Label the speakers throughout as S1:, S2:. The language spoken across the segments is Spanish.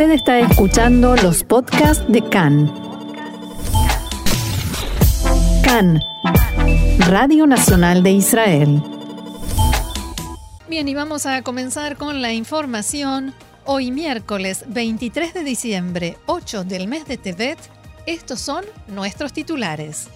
S1: Usted está escuchando los podcasts de CAN. CAN, Radio Nacional de Israel.
S2: Bien, y vamos a comenzar con la información. Hoy miércoles 23 de diciembre, 8 del mes de Tebet, estos son nuestros titulares.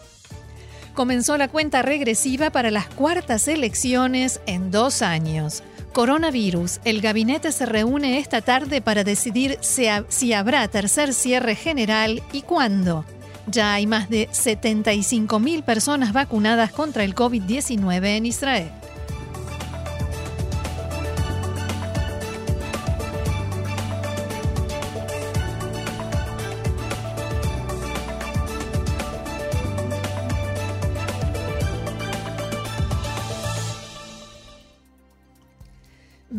S2: Comenzó la cuenta regresiva para las cuartas elecciones en dos años. Coronavirus. El gabinete se reúne esta tarde para decidir si habrá tercer cierre general y cuándo. Ya hay más de 75.000 personas vacunadas contra el COVID-19 en Israel.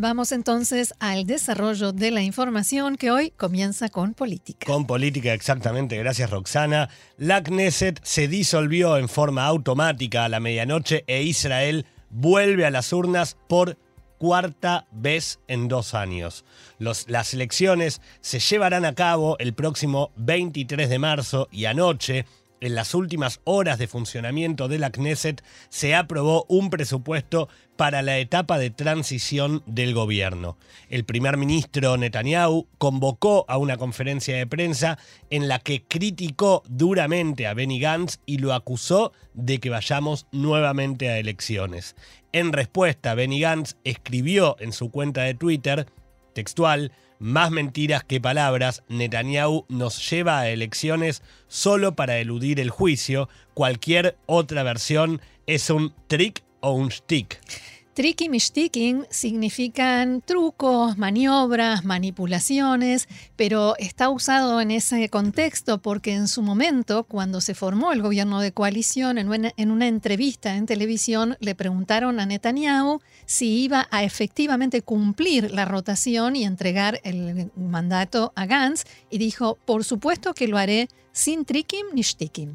S2: Vamos entonces al desarrollo de la información que hoy comienza con política.
S3: Con política, exactamente. Gracias, Roxana. La Knesset se disolvió en forma automática a la medianoche e Israel vuelve a las urnas por cuarta vez en dos años. las elecciones se llevarán a cabo el próximo 23 de marzo y anoche en las últimas horas de funcionamiento de la Knesset se aprobó un presupuesto para la etapa de transición del gobierno. El primer ministro Netanyahu convocó a una conferencia de prensa en la que criticó duramente a Benny Gantz y lo acusó de que vayamos nuevamente a elecciones. En respuesta, Benny Gantz escribió en su cuenta de Twitter, textual, más mentiras que palabras, Netanyahu nos lleva a elecciones solo para eludir el juicio. Cualquier otra versión es un trick o un stick.
S2: Tricky mishtiking significan trucos, maniobras, manipulaciones, pero está usado en ese contexto porque en su momento, cuando se formó el gobierno de coalición, en una entrevista en televisión, le preguntaron a Netanyahu si iba a efectivamente cumplir la rotación y entregar el mandato a Gantz, y dijo, por supuesto que lo haré sin trikim ni shtikim.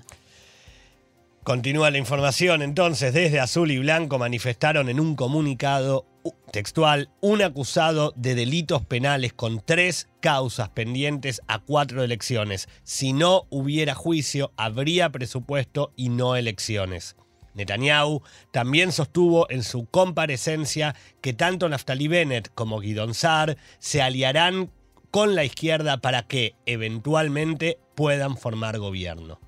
S3: Continúa la información entonces, desde Azul y Blanco manifestaron en un comunicado textual un acusado de delitos penales con tres causas pendientes a cuatro elecciones. Si no hubiera juicio, habría presupuesto y no elecciones. Netanyahu también sostuvo en su comparecencia que tanto Naftali Bennett como Guidon Saar se aliarán con la izquierda para que eventualmente puedan formar gobierno.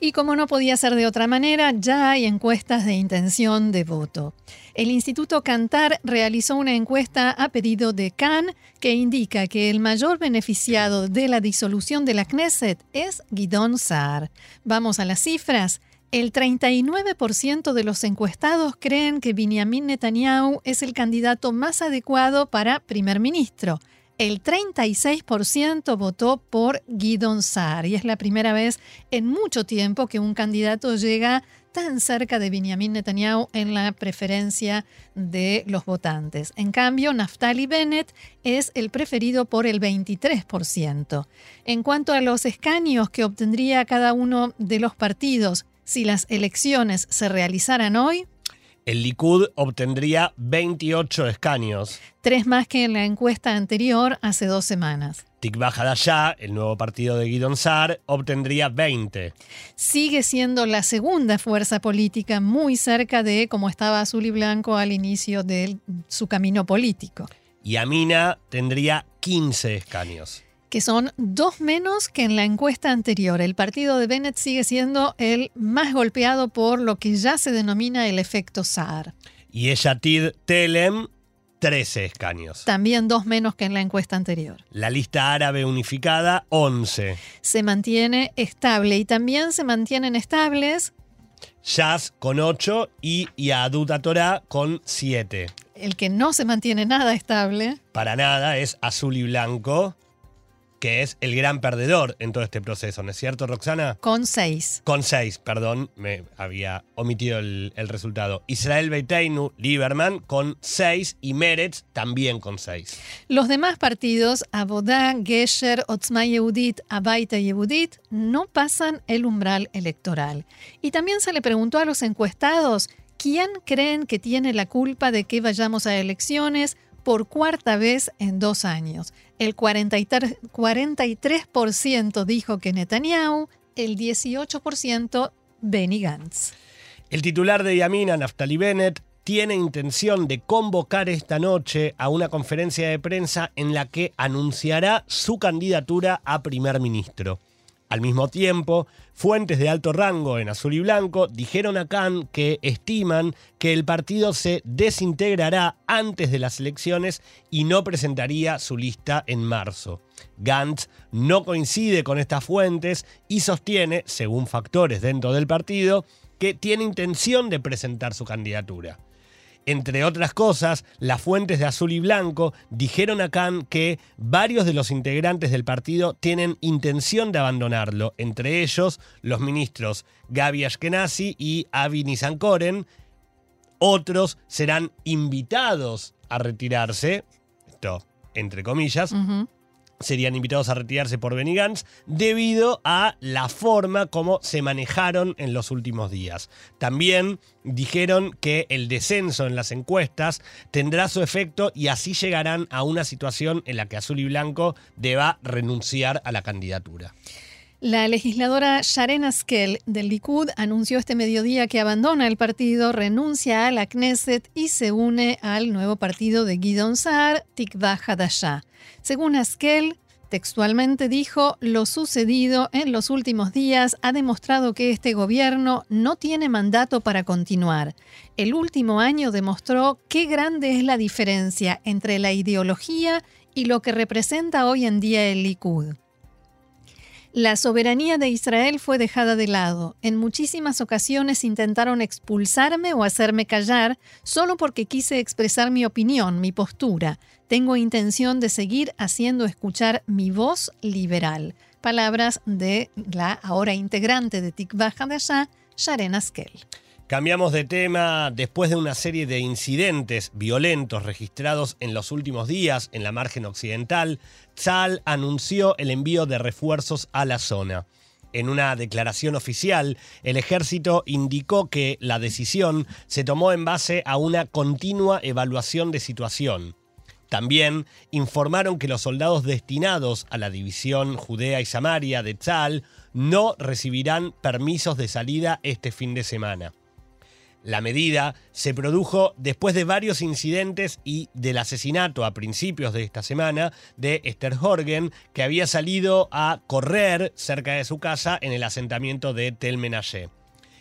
S2: Y como no podía ser de otra manera, ya hay encuestas de intención de voto. El Instituto Cantar realizó una encuesta a pedido de Cannes que indica que el mayor beneficiado de la disolución de la Knesset es Guidón Saar. Vamos a las cifras. El 39% de los encuestados creen que Benjamin Netanyahu es el candidato más adecuado para primer ministro el 36% votó por Guidon Saar y es la primera vez en mucho tiempo que un candidato llega tan cerca de Benjamin Netanyahu en la preferencia de los votantes. En cambio, Naftali Bennett es el preferido por el 23%. En cuanto a los escaños que obtendría cada uno de los partidos si las elecciones se realizaran hoy,
S3: el Likud obtendría 28 escaños.
S2: Tres más que en la encuesta anterior hace dos semanas.
S3: Tikva Hadashah, el nuevo partido de Guidon Sar, obtendría 20.
S2: Sigue siendo la segunda fuerza política muy cerca de como estaba Azul y Blanco al inicio de su camino político.
S3: Y Amina tendría 15 escaños
S2: que son dos menos que en la encuesta anterior. El partido de Bennett sigue siendo el más golpeado por lo que ya se denomina el efecto Saar.
S3: Y Tid Telem, 13 escaños.
S2: También dos menos que en la encuesta anterior.
S3: La lista árabe unificada, 11.
S2: Se mantiene estable y también se mantienen estables.
S3: Jazz con 8 y Yadut Torah con 7.
S2: El que no se mantiene nada estable.
S3: Para nada, es azul y blanco que es el gran perdedor en todo este proceso, ¿no es cierto, Roxana?
S2: Con seis.
S3: Con seis, perdón, me había omitido el, resultado. Israel Beiteinu, Lieberman, con seis y Meretz también con seis.
S2: Los demás partidos, Abodá, Gesher, Otzma Yehudit, Abaita Yehudit, no pasan el umbral electoral. Y también se le preguntó a los encuestados, ¿quién creen que tiene la culpa de que vayamos a elecciones? Por cuarta vez en dos años. El 43% dijo que Netanyahu, el 18% Benny Gantz.
S3: El titular de Yamina, Naftali Bennett, tiene intención de convocar esta noche a una conferencia de prensa en la que anunciará su candidatura a primer ministro. Al mismo tiempo, fuentes de alto rango en azul y blanco dijeron a Khan que estiman que el partido se desintegrará antes de las elecciones y no presentaría su lista en marzo. Gantz no coincide con estas fuentes y sostiene, según factores dentro del partido, que tiene intención de presentar su candidatura. Entre otras cosas, las fuentes de azul y blanco dijeron a Khan que varios de los integrantes del partido tienen intención de abandonarlo, entre ellos los ministros Gaby Ashkenazi y Avi Nisankoren. Otros serán invitados a retirarse, esto entre comillas, serían invitados a retirarse por Benny Gantz debido a la forma como se manejaron en los últimos días. También dijeron que el descenso en las encuestas tendrá su efecto y así llegarán a una situación en la que Azul y Blanco deba renunciar a la candidatura.
S2: La legisladora Sharen Askel del Likud anunció este mediodía que abandona el partido, renuncia a la Knesset y se une al nuevo partido de Gidon Saar, Tikva Hadashah. Según Askel, textualmente dijo, lo sucedido en los últimos días ha demostrado que este gobierno no tiene mandato para continuar. El último año demostró qué grande es la diferencia entre la ideología y lo que representa hoy en día el Likud. La soberanía de Israel fue dejada de lado. En muchísimas ocasiones intentaron expulsarme o hacerme callar solo porque quise expresar mi opinión, mi postura. Tengo intención de seguir haciendo escuchar mi voz liberal. Palabras de la ahora integrante de Tikva Hadashah, Sharen Askel.
S3: Cambiamos de tema después de una serie de incidentes violentos registrados en los últimos días en la margen occidental. Tzal anunció el envío de refuerzos a la zona. En una declaración oficial, el ejército indicó que la decisión se tomó en base a una continua evaluación de situación. También informaron que los soldados destinados a la división Judea y Samaria de Tzal no recibirán permisos de salida este fin de semana. La medida se produjo después de varios incidentes y del asesinato a principios de esta semana de Esther Horgen, que había salido a correr cerca de su casa en el asentamiento de Tel Menashe.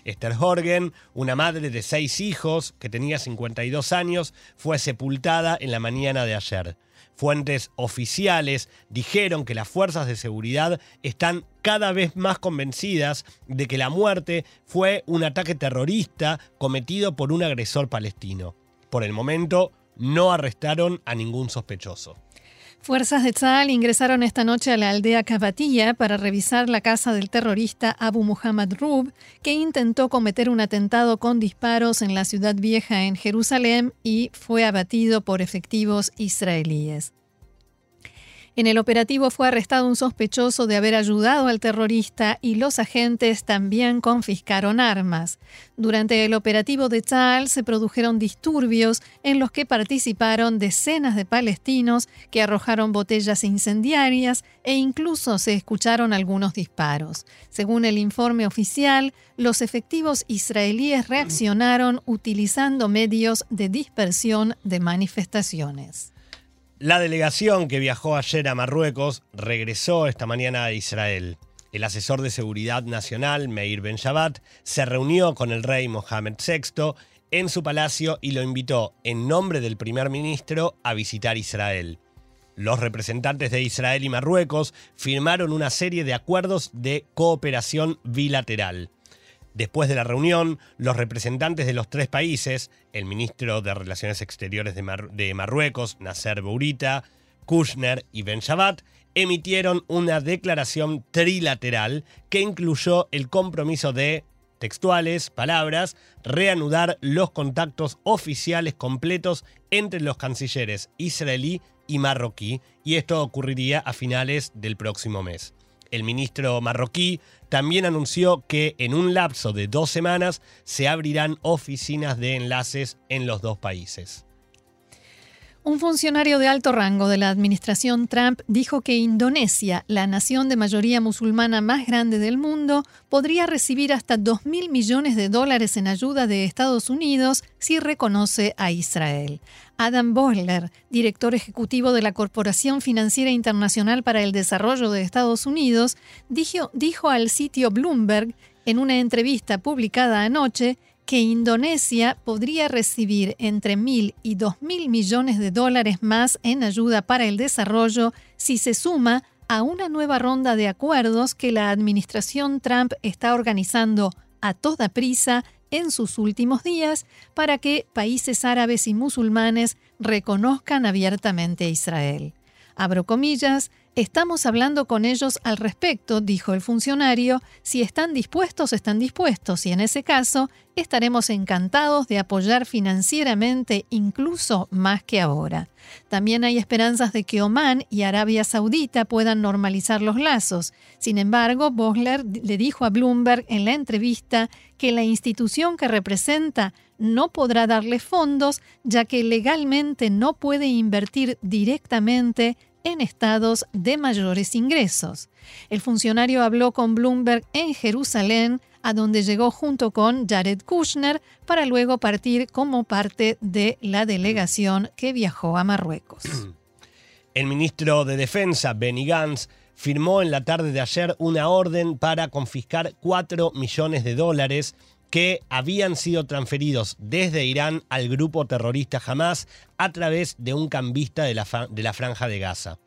S3: Esther Horgen, una madre de seis hijos que tenía 52 años, fue sepultada en la mañana de ayer. Fuentes oficiales dijeron que las fuerzas de seguridad están cada vez más convencidas de que la muerte fue un ataque terrorista cometido por un agresor palestino. Por el momento, no arrestaron a ningún sospechoso.
S2: Fuerzas de Tzal ingresaron esta noche a la aldea Cabatilla para revisar la casa del terrorista Abu Muhammad Rub, que intentó cometer un atentado con disparos en la ciudad vieja en Jerusalén y fue abatido por efectivos israelíes. En el operativo fue arrestado un sospechoso de haber ayudado al terrorista y los agentes también confiscaron armas. Durante el operativo de Tal se produjeron disturbios en los que participaron decenas de palestinos que arrojaron botellas incendiarias e incluso se escucharon algunos disparos. Según el informe oficial, los efectivos israelíes reaccionaron utilizando medios de dispersión de manifestaciones.
S3: La delegación que viajó ayer a Marruecos regresó esta mañana a Israel. El asesor de seguridad nacional, Meir Ben Shabbat, se reunió con el rey Mohammed VI en su palacio y lo invitó, en nombre del primer ministro, a visitar Israel. Los representantes de Israel y Marruecos firmaron una serie de acuerdos de cooperación bilateral. Después de la reunión, los representantes de los tres países, el ministro de Relaciones Exteriores de, Marruecos, Nasser Bourita, Kushner y Ben Shabbat, emitieron una declaración trilateral que incluyó el compromiso de, textuales, palabras, reanudar los contactos oficiales completos entre los cancilleres israelí y marroquí, y esto ocurriría a finales del próximo mes. El ministro marroquí también anunció que en un lapso de dos semanas se abrirán oficinas de enlaces en los dos países.
S2: Un funcionario de alto rango de la administración Trump dijo que Indonesia, la nación de mayoría musulmana más grande del mundo, podría recibir hasta 2 mil millones de dólares en ayuda de Estados Unidos si reconoce a Israel. Adam Boehler, director ejecutivo de la Corporación Financiera Internacional para el Desarrollo de Estados Unidos, dijo, dijo al sitio Bloomberg en una entrevista publicada anoche que Indonesia podría recibir entre mil y dos mil millones de dólares más en ayuda para el desarrollo si se suma a una nueva ronda de acuerdos que la administración Trump está organizando a toda prisa en sus últimos días para que países árabes y musulmanes reconozcan abiertamente a Israel. Abro comillas, Estamos hablando con ellos al respecto, dijo el funcionario. Si están dispuestos, están dispuestos y en ese caso estaremos encantados de apoyar financieramente incluso más que ahora. También hay esperanzas de que Omán y Arabia Saudita puedan normalizar los lazos. Sin embargo, Bosler le dijo a Bloomberg en la entrevista que la institución que representa no podrá darle fondos ya que legalmente no puede invertir directamente en estados de mayores ingresos. El funcionario habló con Bloomberg en Jerusalén, a donde llegó junto con Jared Kushner para luego partir como parte de la delegación que viajó a Marruecos.
S3: El ministro de Defensa, Benny Gantz, firmó en la tarde de ayer una orden para confiscar 4 millones de dólares que habían sido transferidos desde Irán al grupo terrorista Hamas a través de un cambista de la, franja de Gaza.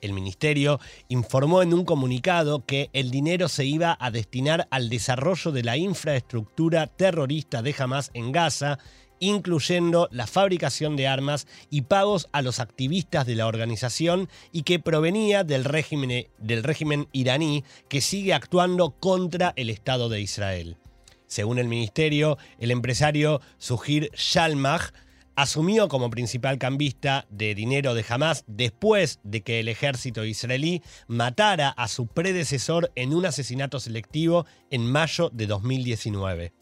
S3: El ministerio informó en un comunicado que el dinero se iba a destinar al desarrollo de la infraestructura terrorista de Hamas en Gaza, incluyendo la fabricación de armas y pagos a los activistas de la organización y que provenía del régimen, del régimen iraní que sigue actuando contra el Estado de Israel. Según el ministerio, el empresario Sujir Shalmach asumió como principal cambista de dinero de Hamas después de que el ejército israelí matara a su predecesor en un asesinato selectivo en mayo de 2019.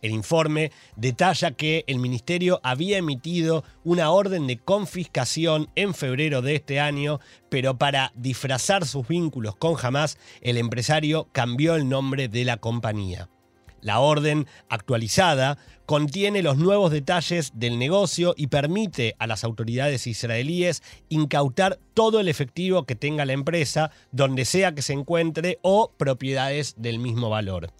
S3: El informe detalla que el ministerio había emitido una orden de confiscación en febrero de este año, pero para disfrazar sus vínculos con Hamas, el empresario cambió el nombre de la compañía. La orden actualizada contiene los nuevos detalles del negocio y permite a las autoridades israelíes incautar todo el efectivo que tenga la empresa, donde sea que se encuentre, o propiedades del mismo valor.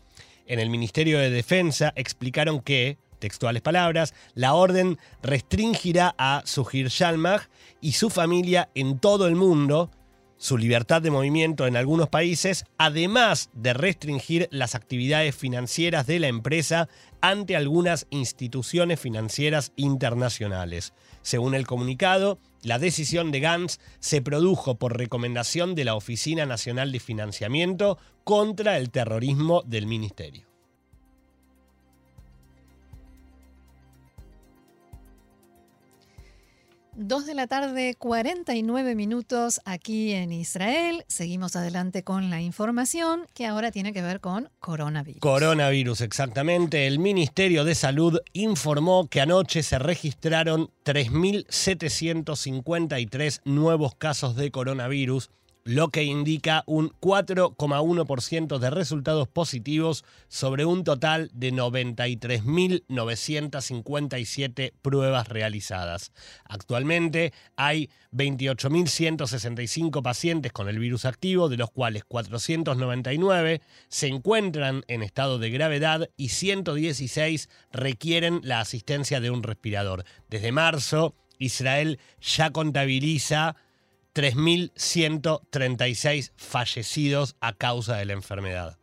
S3: En el Ministerio de Defensa explicaron que, textuales palabras, la orden restringirá a Sujir Shalmach y su familia en todo el mundo, su libertad de movimiento en algunos países, además de restringir las actividades financieras de la empresa ante algunas instituciones financieras internacionales. Según el comunicado, la decisión de Gantz se produjo por recomendación de la Oficina Nacional de Financiamiento contra el Terrorismo del Ministerio.
S2: Dos de la tarde, 49 minutos aquí en Israel. Seguimos adelante con la información que ahora tiene que ver con coronavirus.
S3: Coronavirus, exactamente. El Ministerio de Salud informó que anoche se registraron 3.753 nuevos casos de coronavirus lo que indica un 4,1% de resultados positivos sobre un total de 93.957 pruebas realizadas. Actualmente hay 28.165 pacientes con el virus activo, de los cuales 499 se encuentran en estado de gravedad y 116 requieren la asistencia de un respirador. Desde marzo, Israel ya contabiliza 3.136 fallecidos a causa de la enfermedad.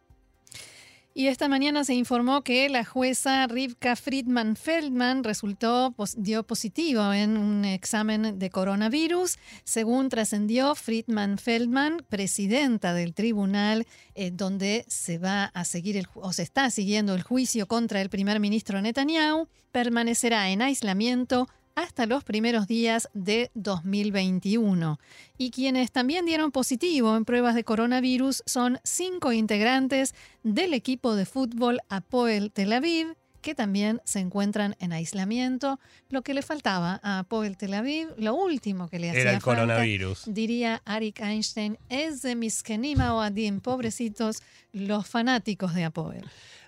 S2: Y esta mañana se informó que la jueza Rivka Friedman Feldman resultó, dio positivo en un examen de coronavirus. Según trascendió Friedman Feldman, presidenta del tribunal eh, donde se va a seguir o se está siguiendo el juicio contra el primer ministro Netanyahu, permanecerá en aislamiento hasta los primeros días de 2021. Y quienes también dieron positivo en pruebas de coronavirus son cinco integrantes del equipo de fútbol Apoel Tel Aviv, que también se encuentran en aislamiento. Lo que le faltaba a Poel Tel Aviv, lo último que le hacía
S3: Era el
S2: falta,
S3: coronavirus.
S2: diría Arik Einstein, es de mis Kenima o Adim, pobrecitos los fanáticos de Apoel.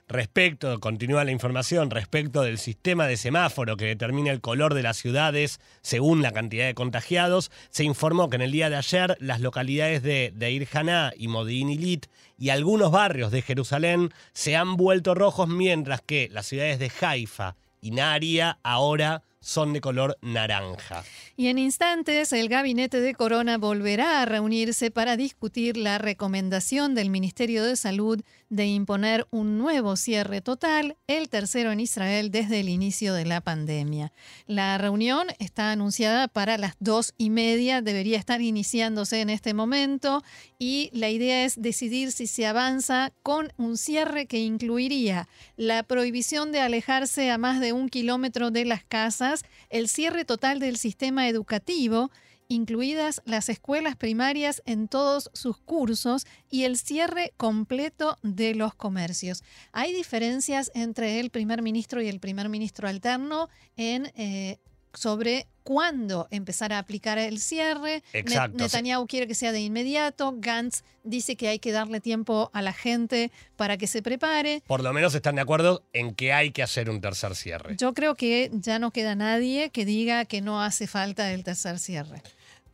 S3: Respecto, continúa la información, respecto del sistema de semáforo que determina el color de las ciudades según la cantidad de contagiados, se informó que en el día de ayer las localidades de Deir Haná y Modi'in Ilit y algunos barrios de Jerusalén se han vuelto rojos, mientras que las ciudades de Haifa y Naria ahora son de color naranja.
S2: Y en instantes, el gabinete de Corona volverá a reunirse para discutir la recomendación del Ministerio de Salud de imponer un nuevo cierre total, el tercero en Israel desde el inicio de la pandemia. La reunión está anunciada para las dos y media, debería estar iniciándose en este momento y la idea es decidir si se avanza con un cierre que incluiría la prohibición de alejarse a más de un kilómetro de las casas, el cierre total del sistema educativo, incluidas las escuelas primarias en todos sus cursos y el cierre completo de los comercios. Hay diferencias entre el primer ministro y el primer ministro alterno en eh, sobre cuándo empezar a aplicar el cierre.
S3: Exacto.
S2: Netanyahu quiere que sea de inmediato. Gantz dice que hay que darle tiempo a la gente para que se prepare.
S3: Por lo menos están de acuerdo en que hay que hacer un tercer cierre.
S2: Yo creo que ya no queda nadie que diga que no hace falta el tercer cierre.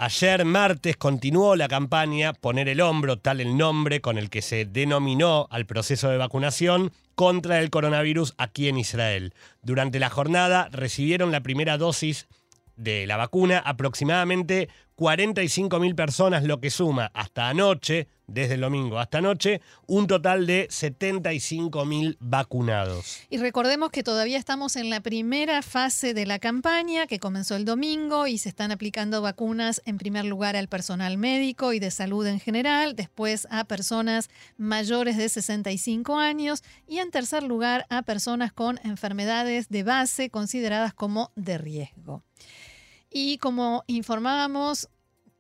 S3: Ayer martes continuó la campaña Poner el hombro, tal el nombre con el que se denominó al proceso de vacunación contra el coronavirus aquí en Israel. Durante la jornada recibieron la primera dosis de la vacuna aproximadamente 45.000 personas, lo que suma hasta anoche, desde el domingo hasta anoche, un total de 75.000 vacunados.
S2: Y recordemos que todavía estamos en la primera fase de la campaña que comenzó el domingo y se están aplicando vacunas en primer lugar al personal médico y de salud en general, después a personas mayores de 65 años y en tercer lugar a personas con enfermedades de base consideradas como de riesgo. Y como informábamos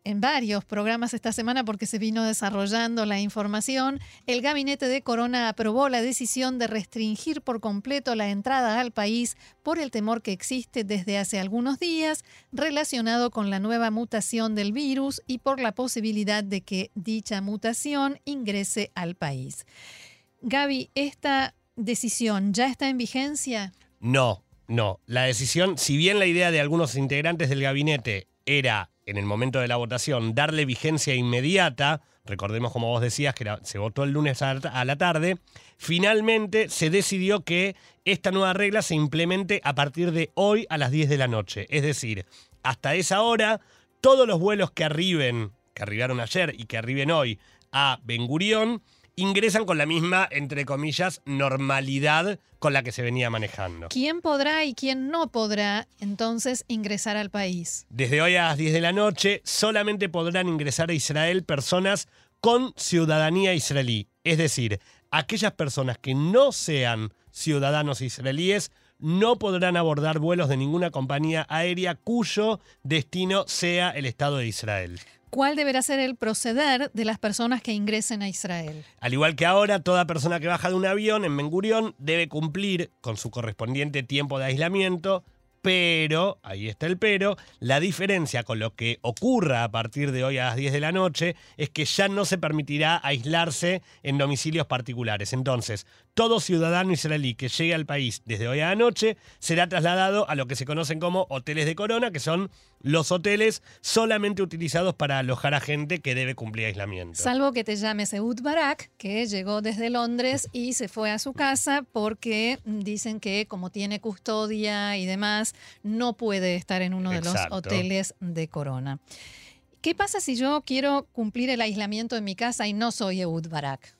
S2: en varios programas esta semana porque se vino desarrollando la información, el gabinete de Corona aprobó la decisión de restringir por completo la entrada al país por el temor que existe desde hace algunos días relacionado con la nueva mutación del virus y por la posibilidad de que dicha mutación ingrese al país. Gaby, ¿esta decisión ya está en vigencia?
S3: No, no. La decisión, si bien la idea de algunos integrantes del gabinete era en el momento de la votación darle vigencia inmediata, recordemos como vos decías que se votó el lunes a, a la tarde, finalmente se decidió que esta nueva regla se implemente a partir de hoy a las 10 de la noche. Es decir, hasta esa hora, todos los vuelos que arriben, que arribaron ayer y que arriben hoy a Ben Gurión, ingresan con la misma, entre comillas, normalidad con la que se venía manejando.
S2: ¿Quién podrá y quién no podrá entonces ingresar al país?
S3: Desde hoy a las 10 de la noche solamente podrán ingresar a Israel personas con ciudadanía israelí. Es decir, aquellas personas que no sean ciudadanos israelíes no podrán abordar vuelos de ninguna compañía aérea cuyo destino sea el Estado de Israel.
S2: ¿Cuál deberá ser el proceder de las personas que ingresen a Israel?
S3: Al igual que ahora, toda persona que baja de un avión en Ben Gurión debe cumplir con su correspondiente tiempo de aislamiento, pero, ahí está el pero, la diferencia con lo que ocurra a partir de hoy a las 10 de la noche es que ya no se permitirá aislarse en domicilios particulares. Entonces, todo ciudadano israelí que llegue al país desde hoy a la noche será trasladado a lo que se conocen como hoteles de corona, que son los hoteles solamente utilizados para alojar a gente que debe cumplir aislamiento.
S2: Salvo que te llames Eud Barak, que llegó desde Londres y se fue a su casa porque dicen que como tiene custodia y demás, no puede estar en uno de
S3: Exacto.
S2: los hoteles de Corona. ¿Qué pasa si yo quiero cumplir el aislamiento en mi casa y no soy Eud Barak?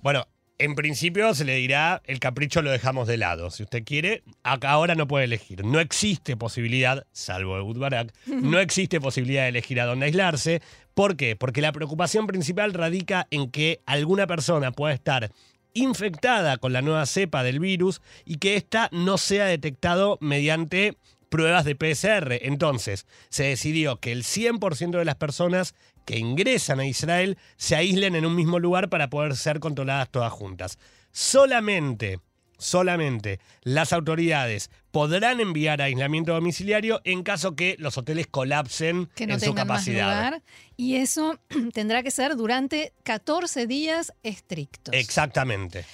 S3: Bueno, en principio se le dirá el capricho lo dejamos de lado. Si usted quiere, acá ahora no puede elegir. No existe posibilidad, salvo Eud Barak, no existe posibilidad de elegir a dónde aislarse. ¿Por qué? Porque la preocupación principal radica en que alguna persona pueda estar infectada con la nueva cepa del virus y que ésta no sea detectado mediante pruebas de PCR. Entonces, se decidió que el 100% de las personas que ingresan a Israel se aíslen en un mismo lugar para poder ser controladas todas juntas. Solamente solamente las autoridades podrán enviar a aislamiento domiciliario en caso que los hoteles colapsen
S2: que no
S3: en su capacidad.
S2: lugar. Y eso tendrá que ser durante 14 días estrictos.
S3: Exactamente.